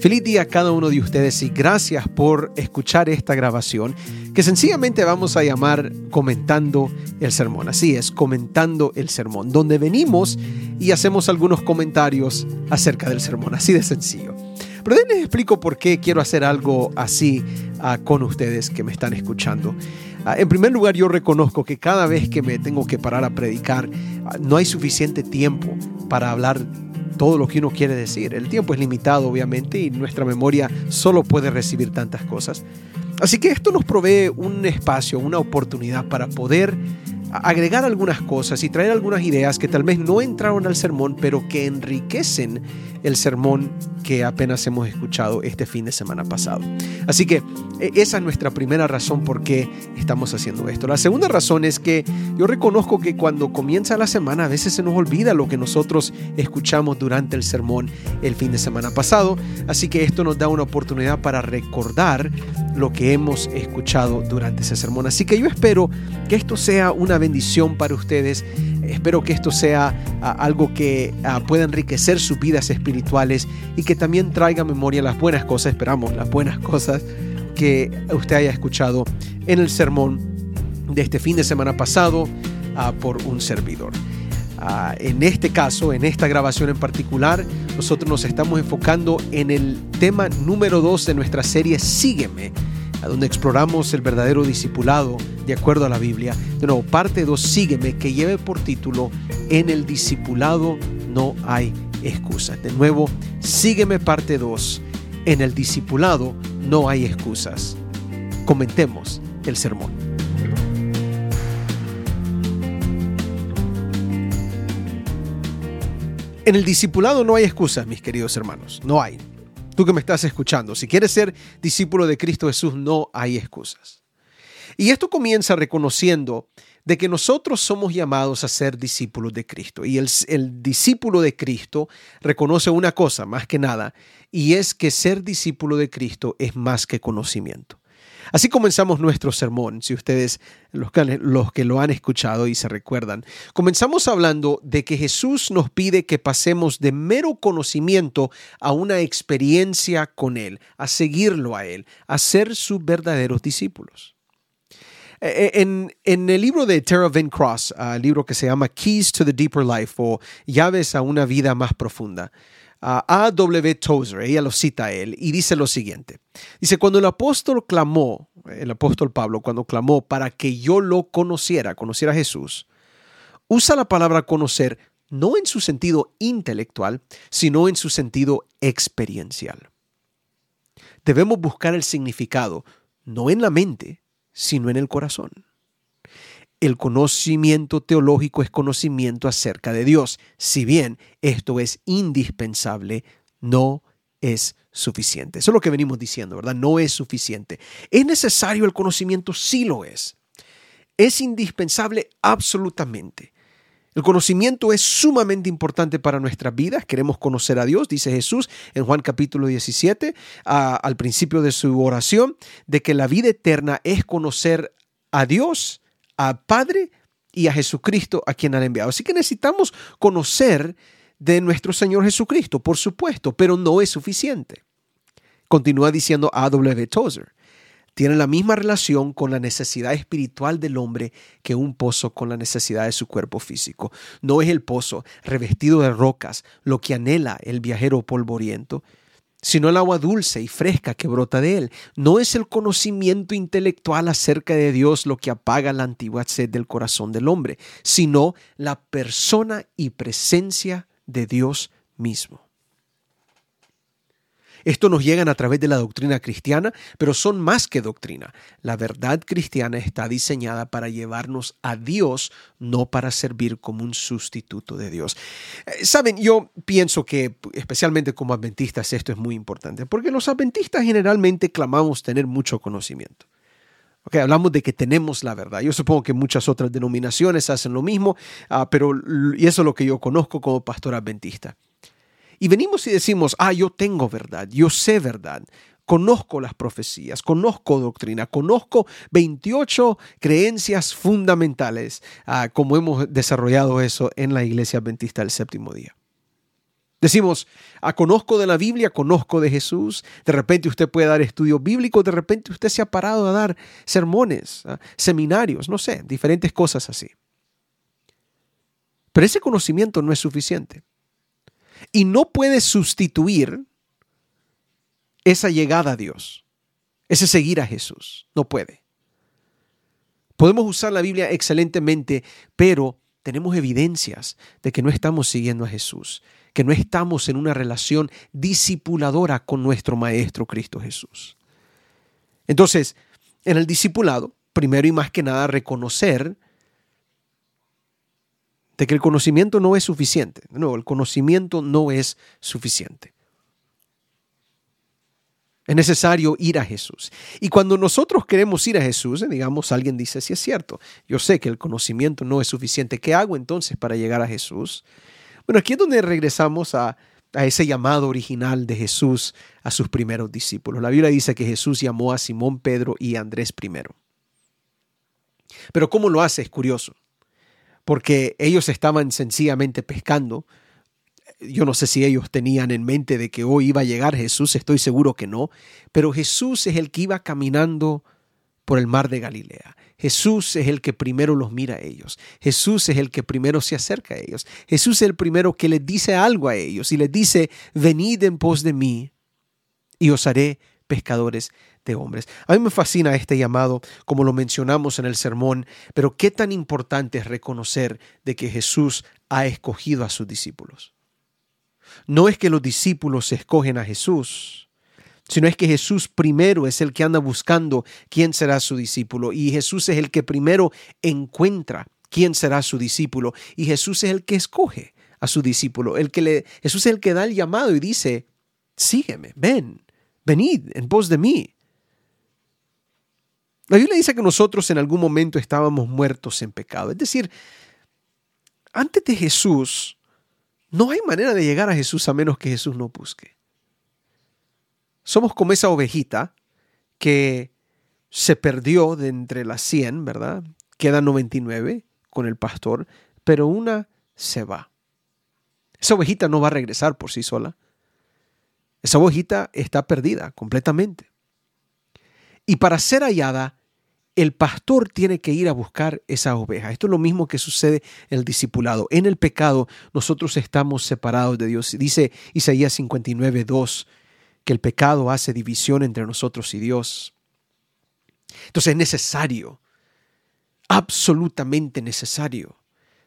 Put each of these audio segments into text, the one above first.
Feliz día a cada uno de ustedes y gracias por escuchar esta grabación que sencillamente vamos a llamar comentando el sermón. Así es, comentando el sermón, donde venimos y hacemos algunos comentarios acerca del sermón, así de sencillo. Pero les explico por qué quiero hacer algo así uh, con ustedes que me están escuchando. Uh, en primer lugar, yo reconozco que cada vez que me tengo que parar a predicar, uh, no hay suficiente tiempo para hablar todo lo que uno quiere decir. El tiempo es limitado, obviamente, y nuestra memoria solo puede recibir tantas cosas. Así que esto nos provee un espacio, una oportunidad para poder agregar algunas cosas y traer algunas ideas que tal vez no entraron al sermón, pero que enriquecen el sermón que apenas hemos escuchado este fin de semana pasado. Así que e, esa es nuestra primera razón por qué estamos haciendo esto. La segunda razón es que yo reconozco que cuando comienza la semana a veces se nos olvida lo que nosotros escuchamos durante el sermón el fin de semana pasado. Así que esto nos da una oportunidad para recordar lo que hemos escuchado durante ese sermón. Así que yo espero que esto sea una bendición para ustedes. Espero que esto sea algo que pueda enriquecer sus vidas espirituales y que también traiga memoria las buenas cosas, esperamos las buenas cosas que usted haya escuchado en el sermón de este fin de semana pasado por un servidor. En este caso, en esta grabación en particular, nosotros nos estamos enfocando en el tema número 2 de nuestra serie Sígueme donde exploramos el verdadero discipulado de acuerdo a la Biblia. De nuevo, parte 2, sígueme, que lleve por título, en el discipulado no hay excusas. De nuevo, sígueme parte 2, en el discipulado no hay excusas. Comentemos el sermón. En el discipulado no hay excusas, mis queridos hermanos, no hay. Tú que me estás escuchando, si quieres ser discípulo de Cristo Jesús, no hay excusas. Y esto comienza reconociendo de que nosotros somos llamados a ser discípulos de Cristo. Y el, el, discípulo de Cristo reconoce una cosa más que nada, y es que ser discípulo de Cristo es más que conocimiento. Así comenzamos nuestro sermón, si ustedes, los que, los que lo han escuchado y se recuerdan, comenzamos hablando de que Jesús nos pide que pasemos de mero conocimiento a una experiencia con Él, a seguirlo a Él, a ser sus verdaderos discípulos. E, e, en, el libro de Tara Van Cross, el libro que se llama Keys to the Deeper Life o Llaves a una vida más profunda, a W. Tozer, ella lo cita a él, y dice lo siguiente. Dice, cuando el apóstol clamó, el apóstol Pablo, cuando clamó para que yo lo conociera, conociera a Jesús, usa la palabra conocer no en su sentido intelectual, sino en su sentido experiencial. Debemos buscar el significado, no en la mente, sino en el corazón. El conocimiento teológico es conocimiento acerca de Dios. Si bien esto es indispensable, no es suficiente. Eso es lo que venimos diciendo, ¿verdad? No es suficiente. ¿Es necesario el conocimiento? Sí lo es. ¿Es indispensable? Absolutamente. El conocimiento es sumamente importante para nuestras vidas. Queremos conocer a Dios, dice Jesús en Juan capítulo 17, al principio de su oración, de que la vida eterna es conocer a Dios a Padre y a Jesucristo a quien han enviado. Así que necesitamos conocer de nuestro Señor Jesucristo, por supuesto, pero no es suficiente. Continúa diciendo A.W. Tozer. Tiene la misma relación con la necesidad espiritual del hombre que un pozo con la necesidad de su cuerpo físico. No es el pozo revestido de rocas lo que anhela el viajero polvoriento, sino el agua dulce y fresca que brota de él. No es el conocimiento intelectual acerca de Dios lo que apaga la antigua sed del corazón del hombre, sino la persona y presencia de Dios mismo. Esto nos llegan a través de la doctrina cristiana, pero son más que doctrina. La verdad cristiana está diseñada para llevarnos a Dios, no para servir como un sustituto de Dios. Eh, saben, yo pienso que especialmente como adventistas esto es muy importante, porque los adventistas generalmente clamamos tener mucho conocimiento. Okay, hablamos de que tenemos la verdad. Yo supongo que muchas otras denominaciones hacen lo mismo, uh, pero y eso es lo que yo conozco como pastor adventista. Y venimos y decimos, ah, yo tengo verdad, yo sé verdad, conozco las profecías, conozco doctrina, conozco 28 creencias fundamentales, ah, como hemos desarrollado eso en la Iglesia Adventista del Séptimo Día. Decimos, ah, conozco de la Biblia, conozco de Jesús. De repente usted puede dar estudios bíblicos, de repente usted se ha parado a dar sermones, ah, seminarios, no sé, diferentes cosas así. Pero ese conocimiento no es suficiente. Y no puede sustituir esa llegada a Dios, ese seguir a Jesús. No puede. Podemos usar la Biblia excelentemente, pero tenemos evidencias de que no estamos siguiendo a Jesús, que no estamos en una relación discipuladora con nuestro Maestro Cristo Jesús. Entonces, en el discipulado, primero y más que nada reconocer de que el conocimiento no es suficiente. De nuevo, el conocimiento no es suficiente. Es necesario ir a Jesús. Y cuando nosotros queremos ir a Jesús, eh, digamos, alguien dice, si es cierto, yo sé que el conocimiento no es suficiente, ¿qué hago entonces para llegar a Jesús? Bueno, aquí es donde regresamos a, a ese llamado original de Jesús a sus primeros discípulos. La Biblia dice que Jesús llamó a Simón, Pedro y Andrés primero. Pero ¿cómo lo hace? Es curioso, porque ellos estaban sencillamente pescando, yo no sé si ellos tenían en mente de que hoy iba a llegar Jesús, estoy seguro que no, pero Jesús es el que iba caminando por el mar de Galilea. Jesús es el que primero los mira a ellos. Jesús es el que primero se acerca a ellos. Jesús es el primero que les dice algo a ellos y les dice, venid en pos de mí y os haré pescadores de hombres. A mí me fascina este llamado, como lo mencionamos en el sermón, pero qué tan importante es reconocer de que Jesús ha escogido a sus discípulos. No es que los discípulos escogen a Jesús, sino es que Jesús primero es el que anda buscando quién será su discípulo y Jesús es el que primero encuentra quién será su discípulo y Jesús es el que escoge a su discípulo, el que le, Jesús es el que da el llamado y dice, sígueme, ven, venid en pos de mí. La Biblia dice que nosotros en algún momento estábamos muertos en pecado, es decir, antes de Jesús, no hay manera de llegar a Jesús a menos que Jesús no busque. Somos como esa ovejita que se perdió de entre las 100, ¿verdad? Quedan 99 con el pastor, pero una se va. Esa ovejita no va a regresar por sí sola. Esa ovejita está perdida completamente. Y para ser hallada, el pastor tiene que ir a buscar esa oveja. Esto es lo mismo que sucede en el discipulado. En el pecado nosotros estamos separados de Dios. Dice Isaías 59, 2, que el pecado hace división entre nosotros y Dios. Entonces es necesario, absolutamente necesario,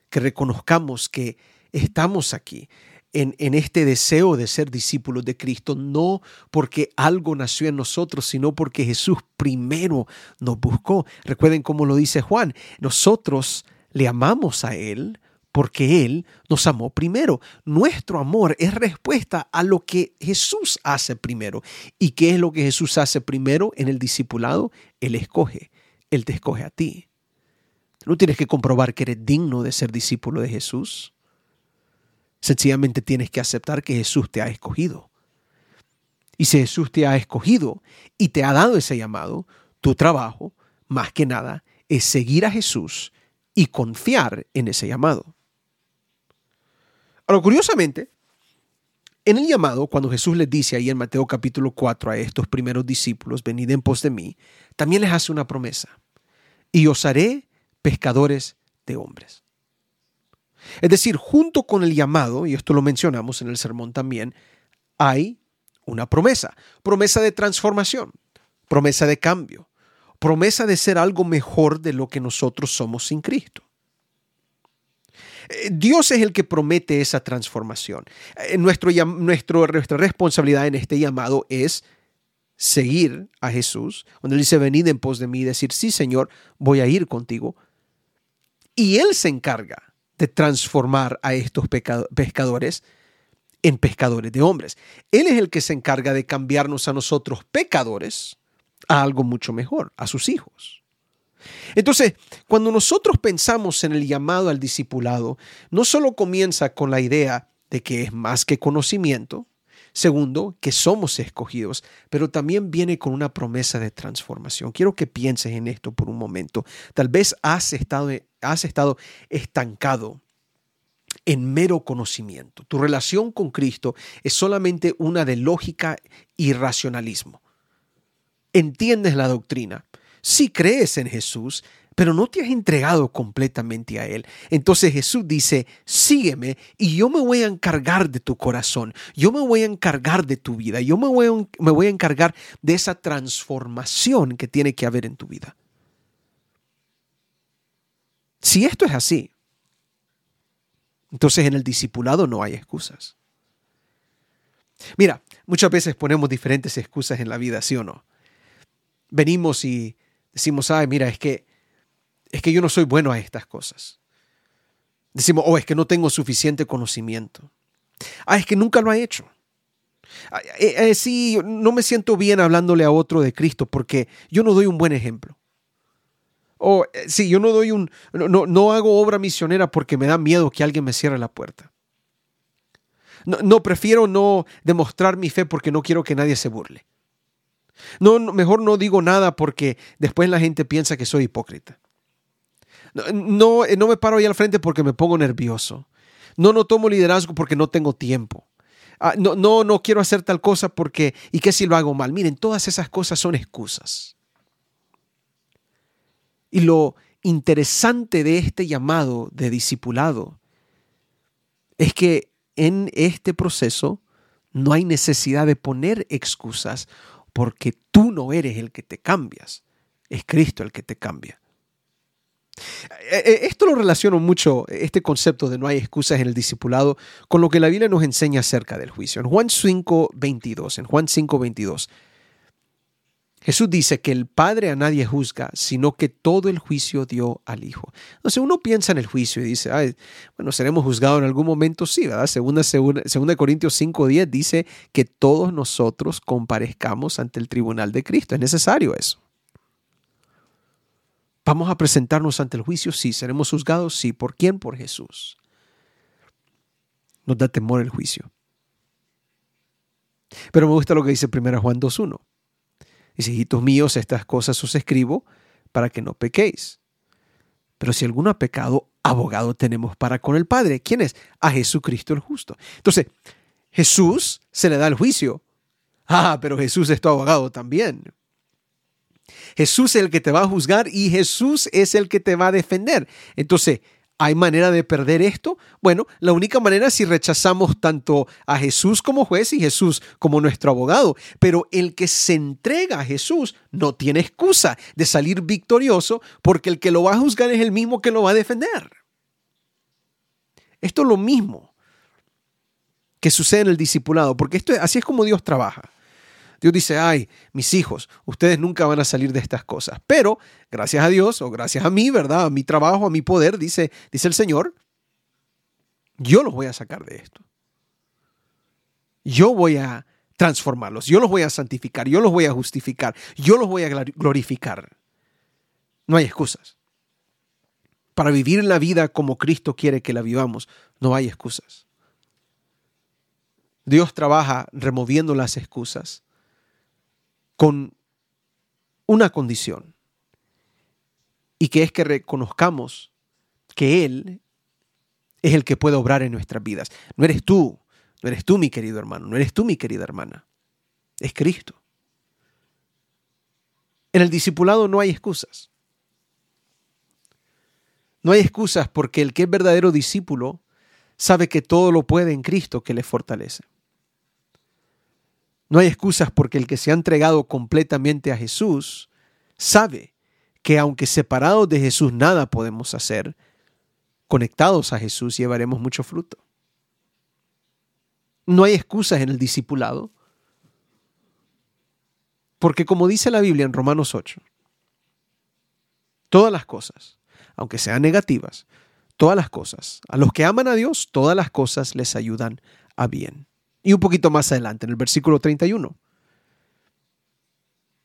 que reconozcamos que estamos aquí en, este deseo de ser discípulos de Cristo, no porque algo nació en nosotros, sino porque Jesús primero nos buscó. Recuerden cómo lo dice Juan, nosotros le amamos a Él porque Él nos amó primero. Nuestro amor es respuesta a lo que Jesús hace primero. ¿Y qué es lo que Jesús hace primero en el discipulado? Él escoge, Él te escoge a ti. No tienes que comprobar que eres digno de ser discípulo de Jesús. Sencillamente tienes que aceptar que Jesús te ha escogido. Y si Jesús te ha escogido y te ha dado ese llamado, tu trabajo, más que nada, es seguir a Jesús y confiar en ese llamado. Ahora, curiosamente, en el llamado, cuando Jesús les dice ahí en Mateo capítulo 4 a estos primeros discípulos, venid en pos de mí, también les hace una promesa. Y os haré pescadores de hombres. Es decir, junto con el llamado, y esto lo mencionamos en el sermón también, hay una promesa, promesa de transformación, promesa de cambio, promesa de ser algo mejor de lo que nosotros somos sin Cristo. Eh, Dios es el que promete esa transformación. Eh, nuestro, nuestra responsabilidad en este llamado es seguir a Jesús. Cuando Él dice, venid en pos de mí, decir, sí Señor, voy a ir contigo. Y Él se encarga de transformar a estos pescadores en pescadores de hombres. Él es el que se encarga de cambiarnos a nosotros pecadores a algo mucho mejor, a sus hijos. Entonces, cuando nosotros pensamos en el llamado al discipulado, no solo comienza con la idea de que es más que conocimiento, Segundo, que somos escogidos, pero también viene con una promesa de transformación. Quiero que pienses en esto por un momento. Tal vez has estado, has estado estancado en mero conocimiento. Tu relación con Cristo es solamente una de lógica y racionalismo. Entiendes la doctrina, si crees en Jesús, pero no te has entregado completamente a Él. Entonces Jesús dice, sígueme y yo me voy a encargar de tu corazón, yo me voy a encargar de tu vida, yo me voy a, encargar de esa transformación que tiene que haber en tu vida. Si esto es así, entonces en el discipulado no hay excusas. Mira, muchas veces ponemos diferentes excusas en la vida, ¿sí o no? Venimos y decimos, ay, mira, es que es que yo no soy bueno a estas cosas. Decimos, oh, es que no tengo suficiente conocimiento. Ah, es que nunca lo ha hecho. Ah, eh, eh, sí, no me siento bien hablándole a otro de Cristo porque yo no doy un buen ejemplo. O eh, sí, yo no doy un, no, no, hago obra misionera porque me da miedo que alguien me cierre la puerta. No, no, prefiero no demostrar mi fe porque no quiero que nadie se burle. No, mejor no digo nada porque después la gente piensa que soy hipócrita. No, no me paro ahí al frente porque me pongo nervioso. No, no tomo liderazgo porque no tengo tiempo. Ah, no, no, no quiero hacer tal cosa porque, ¿y qué si lo hago mal? Miren, todas esas cosas son excusas. Y lo interesante de este llamado de discipulado es que en este proceso no hay necesidad de poner excusas porque tú no eres el que te cambias, es Cristo el que te cambia. Eh, eh, esto lo relaciono mucho, este concepto de no hay excusas en el discipulado, con lo que la Biblia nos enseña acerca del juicio. En Juan 5, 22, en Juan 5, 22, Jesús dice que el Padre a nadie juzga, sino que todo el juicio dio al Hijo. Entonces uno piensa en el juicio y dice, bueno, seremos juzgados en algún momento, sí, ¿verdad? Segunda, segunda, segunda Corintios 5, 10 dice que todos nosotros comparezcamos ante el tribunal de Cristo. Es necesario eso. ¿Vamos a presentarnos ante el juicio? Sí. ¿Seremos juzgados? Sí. ¿Por quién? Por Jesús. Nos da temor el juicio. Pero me gusta lo que dice 1 Juan 2.1. Dice, hijitos míos, estas cosas os escribo para que no pequéis. Pero si alguno ha pecado, abogado tenemos para con el Padre. ¿Quién es? A Jesucristo el justo. Entonces, Jesús se le da el juicio. Ah, pero Jesús es tu abogado también. Jesús es el que te va a juzgar y Jesús es el que te va a defender. Entonces, ¿hay manera de perder esto? Bueno, la única manera es si rechazamos tanto a Jesús como juez y Jesús como nuestro abogado. Pero el que se entrega a Jesús no tiene excusa de salir victorioso porque el que lo va a juzgar es el mismo que lo va a defender. Esto es lo mismo que sucede en el discipulado, porque esto, así es como Dios trabaja. Dios dice, ay, mis hijos, ustedes nunca van a salir de estas cosas. Pero gracias a Dios o gracias a mí, ¿verdad? A mi trabajo, a mi poder, dice, dice el Señor, yo los voy a sacar de esto. Yo voy a transformarlos, yo los voy a santificar, yo los voy a justificar, yo los voy a glorificar. No hay excusas. Para vivir la vida como Cristo quiere que la vivamos, no hay excusas. Dios trabaja removiendo las excusas con una condición, y que es que reconozcamos que Él es el que puede obrar en nuestras vidas. No eres tú, no eres tú mi querido hermano, no eres tú mi querida hermana, es Cristo. En el discipulado no hay excusas. No hay excusas porque el que es verdadero discípulo sabe que todo lo puede en Cristo que le fortalece. No hay excusas porque el que se ha entregado completamente a Jesús sabe que aunque separados de Jesús nada podemos hacer, conectados a Jesús llevaremos mucho fruto. No hay excusas en el discipulado, porque como dice la Biblia en Romanos 8, todas las cosas, aunque sean negativas, todas las cosas, a los que aman a Dios, todas las cosas les ayudan a bien. Y un poquito más adelante, en el versículo 31.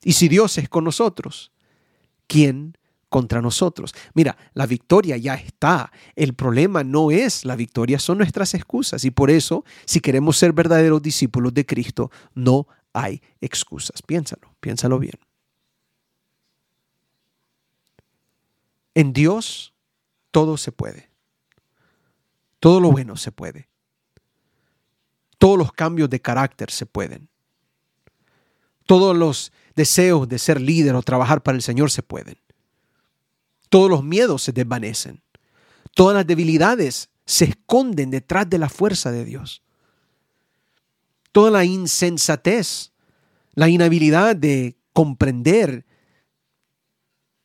Y si Dios es con nosotros, ¿quién contra nosotros? Mira, la victoria ya está. El problema no es la victoria, son nuestras excusas. Y por eso, si queremos ser verdaderos discípulos de Cristo, no hay excusas. Piénsalo, piénsalo bien. En Dios todo se puede. Todo lo bueno se puede. Todos los cambios de carácter se pueden. Todos los deseos de ser líder o trabajar para el Señor se pueden. Todos los miedos se desvanecen. Todas las debilidades se esconden detrás de la fuerza de Dios. Toda la insensatez, la inhabilidad de comprender,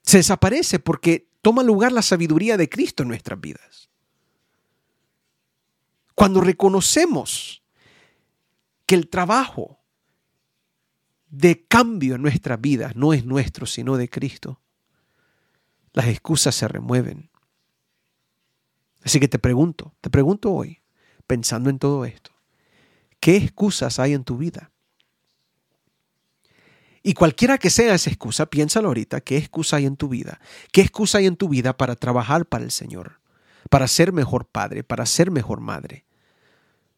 se desaparece porque toma lugar la sabiduría de Cristo en nuestras vidas. Cuando reconocemos que el trabajo de cambio en nuestras vidas no es nuestro, sino de Cristo, las excusas se remueven. Así que te pregunto, te pregunto hoy, pensando en todo esto, ¿qué excusas hay en tu vida? Y cualquiera que sea esa excusa, piénsalo ahorita, ¿qué excusa hay en tu vida? ¿Qué excusa hay en tu vida para trabajar para el Señor? Para ser mejor padre, para ser mejor madre,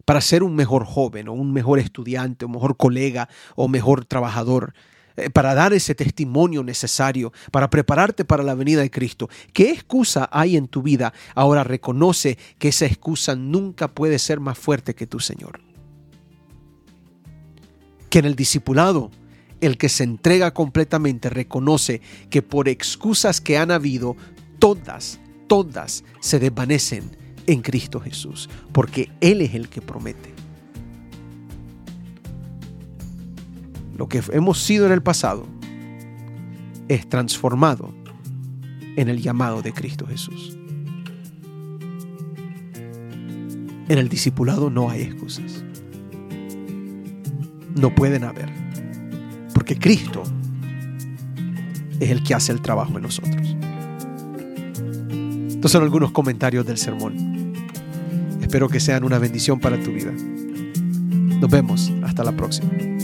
para ser un mejor joven o un mejor estudiante o mejor colega o mejor trabajador, eh, para dar ese testimonio necesario, para prepararte para la venida de Cristo. ¿Qué excusa hay en tu vida? Ahora reconoce que esa excusa nunca puede ser más fuerte que tu Señor. Que en el discipulado, el que se entrega completamente reconoce que por excusas que han habido, todas, todas se desvanecen en Cristo Jesús, porque Él es el que promete. Lo que hemos sido en el pasado es transformado en el llamado de Cristo Jesús. En el discipulado no hay excusas. No pueden haber. Porque Cristo es el que hace el trabajo en nosotros. Estos son algunos comentarios del sermón. Espero que sean una bendición para tu vida. Nos vemos. Hasta la próxima.